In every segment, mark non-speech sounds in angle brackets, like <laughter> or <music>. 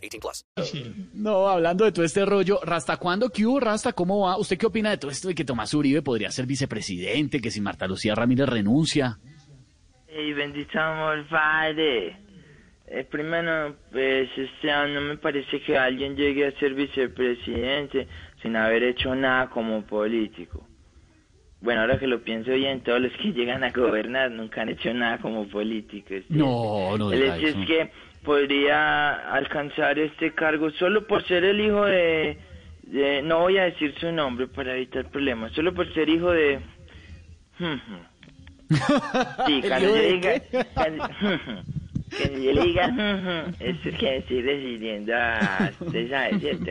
18 plus. <laughs> No, hablando de todo este rollo, Rasta, ¿cuándo? ¿Qué hubo, Rasta? ¿Cómo va? ¿Usted qué opina de todo esto de que Tomás Uribe podría ser vicepresidente, que si Marta Lucía Ramírez renuncia? Ey, bendito amor, padre. Eh, primero, pues, este año me parece que alguien llegue a ser vicepresidente sin haber hecho nada como político. Bueno, ahora que lo pienso bien, todos los que <laughs> llegan a gobernar nunca han hecho nada como políticos. ¿sí? No, no El hecho es que podría alcanzar este cargo solo por ser el hijo de, de- No voy a decir su nombre para evitar problemas, solo por ser hijo de... <laughs> Sí, cuando yo diga... Cuando, <laughs> cuando yo le diga... Eso es que estoy decidiendo a... Usted sabe, ¿cierto?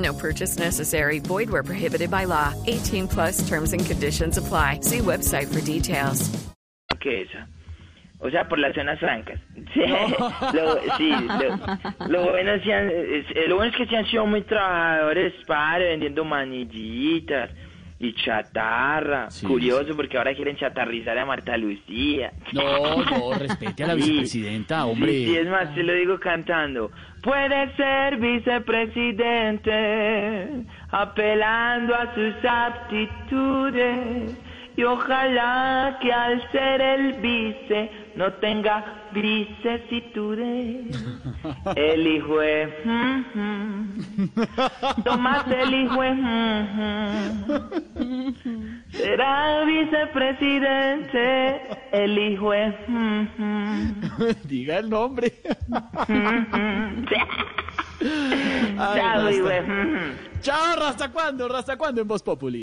No purchase necessary. Void where prohibited by law. 18 plus terms and conditions apply. See website for details. que esa. O sea, por las zonas francas. <laughs> Sí, lo, sí, lo, lo bueno es, lo bueno es que se han sido muy trabajadores, padre, vendiendo manillitas y chatarra. Sí, Curioso, porque ahora quieren chatarrizar a Marta Lucía. No, no, respete a la <laughs> vicepresidenta, hombre. Sí, es más, te lo digo cantando. Puede ser vicepresidente, apelando a sus aptitudes. Y ojalá que al ser el vice no tenga grisesitudes. <laughs> El hijo es... mm. Tomás el hijo es... mm, mm. Será vicepresidente. El hijo es... mm, mm. Diga el nombre. Ay, Chao, Rasta. Chao, ¿Rasta cuándo? ¿Rasta cuándo en Voz Populi?